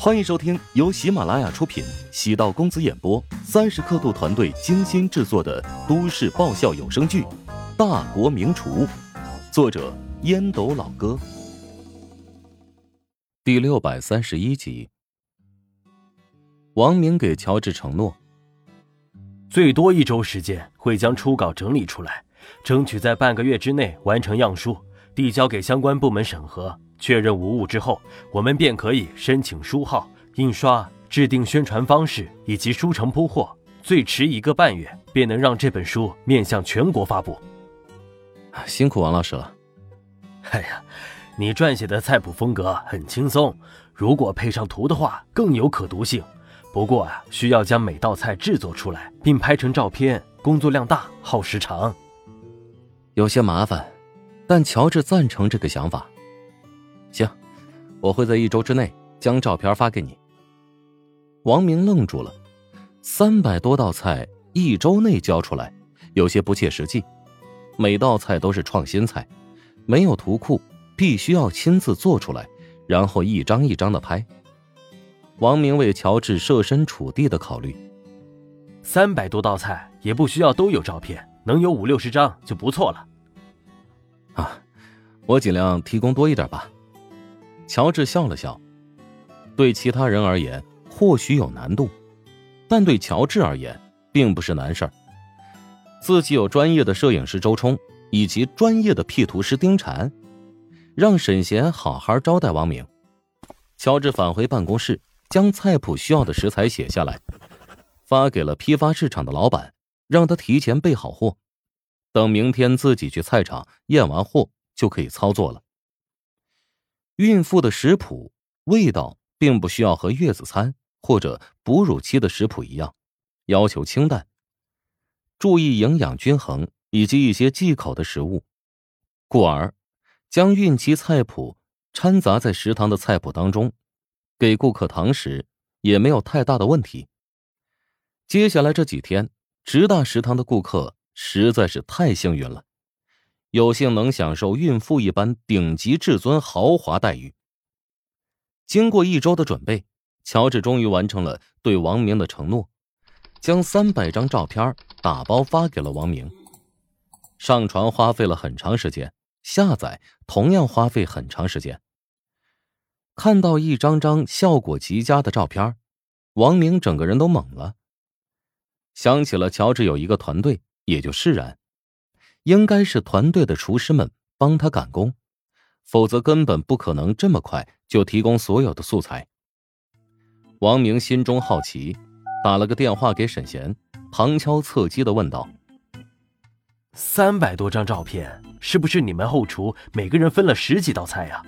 欢迎收听由喜马拉雅出品、喜道公子演播、三十刻度团队精心制作的都市爆笑有声剧《大国名厨》，作者烟斗老哥，第六百三十一集。王明给乔治承诺，最多一周时间会将初稿整理出来，争取在半个月之内完成样书，递交给相关部门审核。确认无误之后，我们便可以申请书号、印刷、制定宣传方式以及书城铺货。最迟一个半月，便能让这本书面向全国发布。辛苦王老师了。哎呀，你撰写的菜谱风格很轻松，如果配上图的话，更有可读性。不过啊，需要将每道菜制作出来，并拍成照片，工作量大，耗时长，有些麻烦。但乔治赞成这个想法。行，我会在一周之内将照片发给你。王明愣住了，三百多道菜一周内交出来，有些不切实际。每道菜都是创新菜，没有图库，必须要亲自做出来，然后一张一张的拍。王明为乔治设身处地的考虑，三百多道菜也不需要都有照片，能有五六十张就不错了。啊，我尽量提供多一点吧。乔治笑了笑，对其他人而言或许有难度，但对乔治而言并不是难事儿。自己有专业的摄影师周冲以及专业的 P 图师丁禅，让沈贤好好招待王明。乔治返回办公室，将菜谱需要的食材写下来，发给了批发市场的老板，让他提前备好货，等明天自己去菜场验完货就可以操作了。孕妇的食谱味道并不需要和月子餐或者哺乳期的食谱一样，要求清淡，注意营养均衡以及一些忌口的食物，故而将孕期菜谱掺杂在食堂的菜谱当中，给顾客堂食也没有太大的问题。接下来这几天，直大食堂的顾客实在是太幸运了。有幸能享受孕妇一般顶级至尊豪华待遇。经过一周的准备，乔治终于完成了对王明的承诺，将三百张照片打包发给了王明。上传花费了很长时间，下载同样花费很长时间。看到一张张效果极佳的照片，王明整个人都懵了，想起了乔治有一个团队，也就释然。应该是团队的厨师们帮他赶工，否则根本不可能这么快就提供所有的素材。王明心中好奇，打了个电话给沈贤，旁敲侧击的问道：“三百多张照片，是不是你们后厨每个人分了十几道菜呀？”“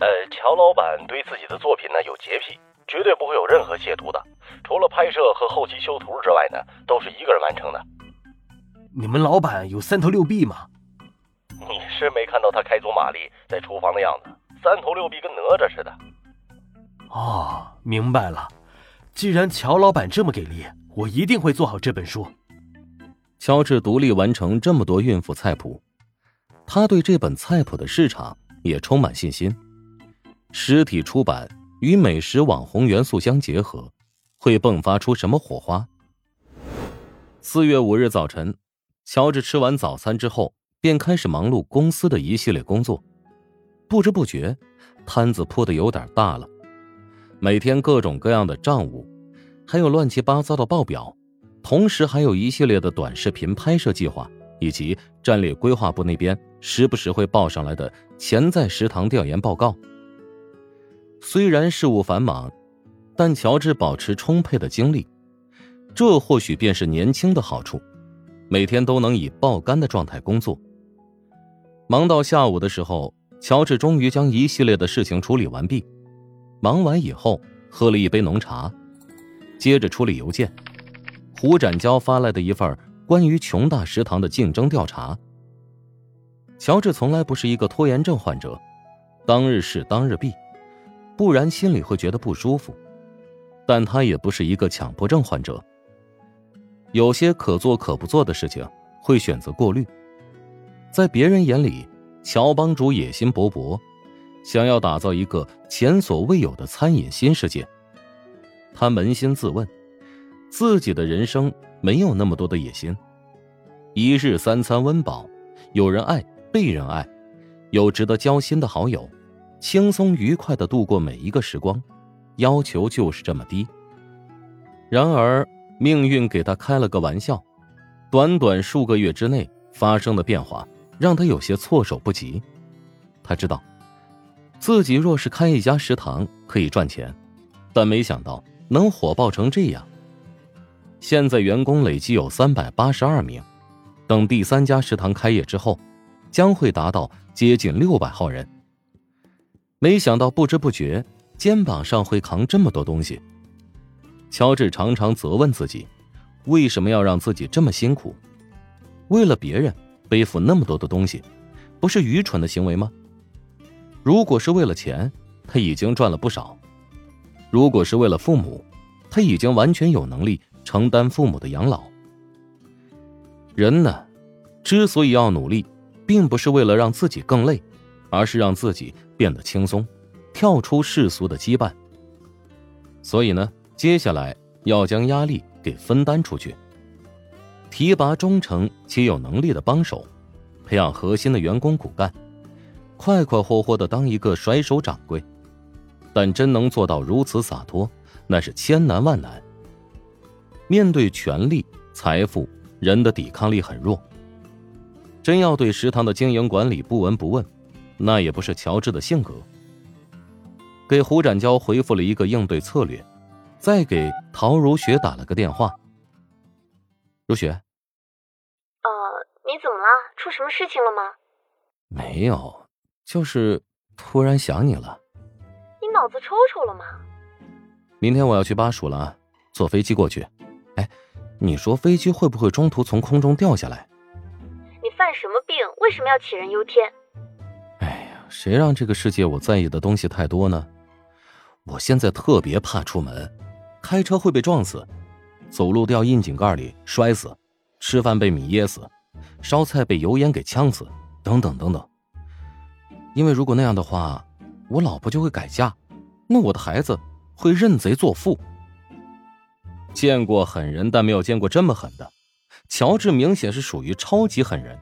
呃，乔老板对自己的作品呢有洁癖，绝对不会有任何亵渎的。除了拍摄和后期修图之外呢，都是一个人完成的。”你们老板有三头六臂吗？你是没看到他开足马力在厨房的样子，三头六臂跟哪吒似的。哦，明白了。既然乔老板这么给力，我一定会做好这本书。乔治独立完成这么多孕妇菜谱，他对这本菜谱的市场也充满信心。实体出版与美食网红元素相结合，会迸发出什么火花？四月五日早晨。乔治吃完早餐之后，便开始忙碌公司的一系列工作。不知不觉，摊子铺的有点大了。每天各种各样的账务，还有乱七八糟的报表，同时还有一系列的短视频拍摄计划，以及战略规划部那边时不时会报上来的潜在食堂调研报告。虽然事务繁忙，但乔治保持充沛的精力，这或许便是年轻的好处。每天都能以爆肝的状态工作。忙到下午的时候，乔治终于将一系列的事情处理完毕。忙完以后，喝了一杯浓茶，接着处理邮件。胡展娇发来的一份关于琼大食堂的竞争调查。乔治从来不是一个拖延症患者，当日事当日毕，不然心里会觉得不舒服。但他也不是一个强迫症患者。有些可做可不做的事情，会选择过滤。在别人眼里，乔帮主野心勃勃，想要打造一个前所未有的餐饮新世界。他扪心自问，自己的人生没有那么多的野心，一日三餐温饱，有人爱，被人爱，有值得交心的好友，轻松愉快的度过每一个时光，要求就是这么低。然而，命运给他开了个玩笑，短短数个月之内发生的变化，让他有些措手不及。他知道，自己若是开一家食堂可以赚钱，但没想到。能火爆成这样。现在员工累计有三百八十二名，等第三家食堂开业之后，将会达到接近六百号人。没想到不知不觉，肩膀上会扛这么多东西。乔治常常责问自己，为什么要让自己这么辛苦？为了别人背负那么多的东西，不是愚蠢的行为吗？如果是为了钱，他已经赚了不少。如果是为了父母，他已经完全有能力承担父母的养老。人呢，之所以要努力，并不是为了让自己更累，而是让自己变得轻松，跳出世俗的羁绊。所以呢，接下来要将压力给分担出去，提拔忠诚且有能力的帮手，培养核心的员工骨干，快快活活的当一个甩手掌柜。但真能做到如此洒脱，那是千难万难。面对权力、财富，人的抵抗力很弱。真要对食堂的经营管理不闻不问，那也不是乔治的性格。给胡展娇回复了一个应对策略，再给陶如雪打了个电话。如雪，呃，你怎么了？出什么事情了吗？没有，就是突然想你了。你脑子抽抽了吗？明天我要去巴蜀了，坐飞机过去。哎，你说飞机会不会中途从空中掉下来？你犯什么病？为什么要杞人忧天？哎呀，谁让这个世界我在意的东西太多呢？我现在特别怕出门，开车会被撞死，走路掉窨井盖里摔死，吃饭被米噎死，烧菜被油烟给呛死，等等等等。因为如果那样的话，我老婆就会改嫁。那我的孩子会认贼作父。见过狠人，但没有见过这么狠的。乔治明显是属于超级狠人，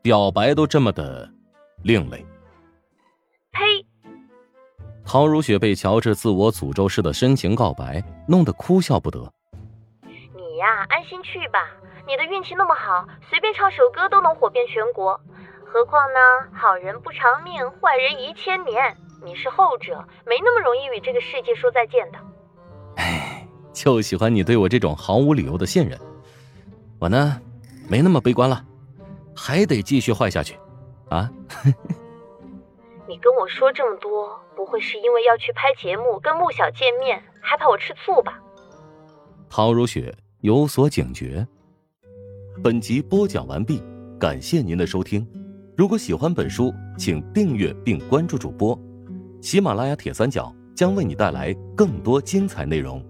表白都这么的另类。呸！陶如雪被乔治自我诅咒式的深情告白弄得哭笑不得。你呀，安心去吧，你的运气那么好，随便唱首歌都能火遍全国。何况呢，好人不长命，坏人一千年。你是后者，没那么容易与这个世界说再见的。哎，就喜欢你对我这种毫无理由的信任。我呢，没那么悲观了，还得继续坏下去。啊？你跟我说这么多，不会是因为要去拍节目跟穆小见面，还怕我吃醋吧？陶如雪有所警觉。本集播讲完毕，感谢您的收听。如果喜欢本书，请订阅并关注主播。喜马拉雅铁三角将为你带来更多精彩内容。